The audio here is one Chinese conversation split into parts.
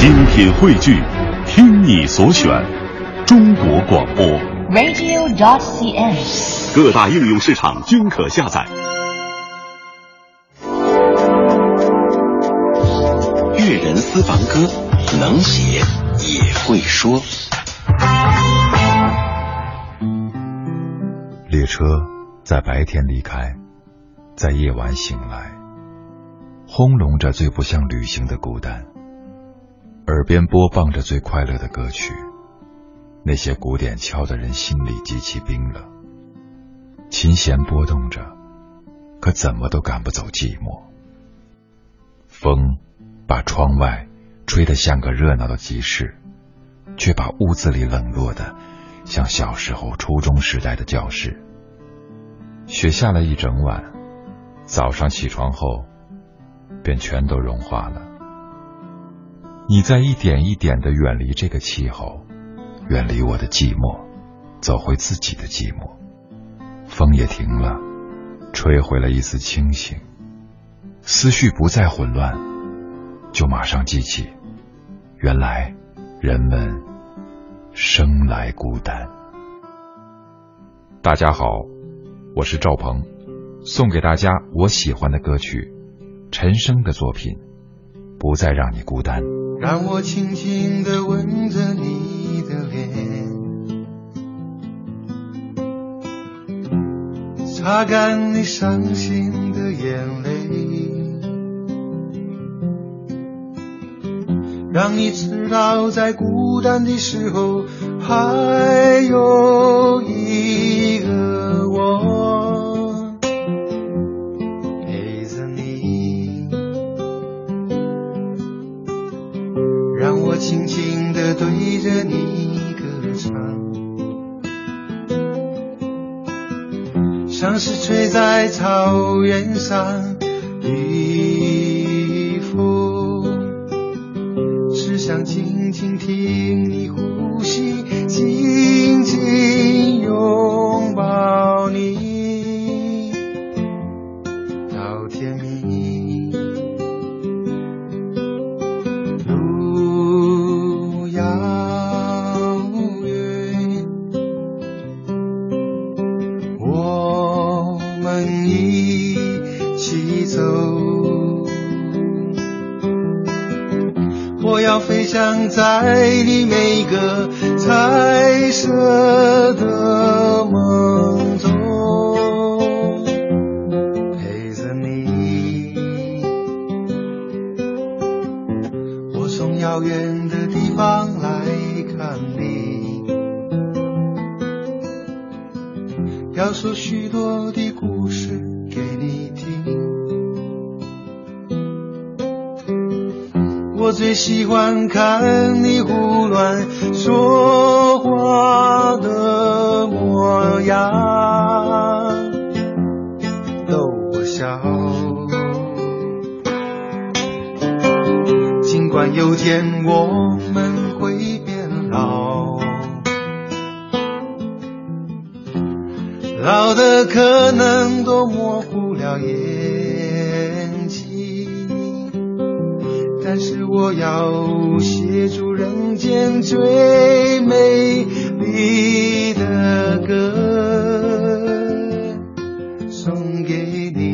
精品汇聚，听你所选，中国广播。radio.dot.cn，。各大应用市场均可下载。粤人私房歌，能写也会说。列车在白天离开，在夜晚醒来，轰隆着最不像旅行的孤单。耳边播放着最快乐的歌曲，那些鼓点敲的人心里极其冰冷。琴弦拨动着，可怎么都赶不走寂寞。风把窗外吹得像个热闹的集市，却把屋子里冷落的像小时候初中时代的教室。雪下了一整晚，早上起床后，便全都融化了。你在一点一点的远离这个气候，远离我的寂寞，走回自己的寂寞。风也停了，吹回了一丝清醒，思绪不再混乱，就马上记起，原来人们生来孤单。大家好，我是赵鹏，送给大家我喜欢的歌曲，陈升的作品《不再让你孤单》。让我轻轻地吻着你的脸，擦干你伤心的眼泪，让你知道在孤单的时候还有一像是吹在草原上的风，只想静静听你呼吸，想在你每个彩色的梦中，陪着你。我从遥远的地方来看你，要说许多的故事我最喜欢看你胡乱说话的模样，逗我笑。尽管有天我们会变老，老的可能都模糊了眼但是我要写出人间最美丽的歌，送给你。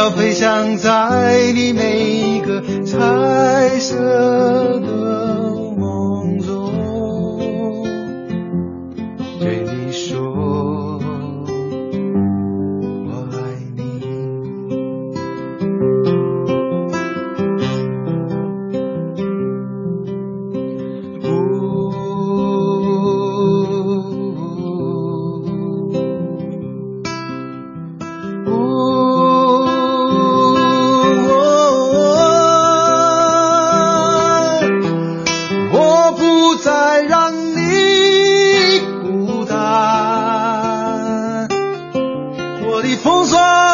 要飞翔在你每一个彩色的的风霜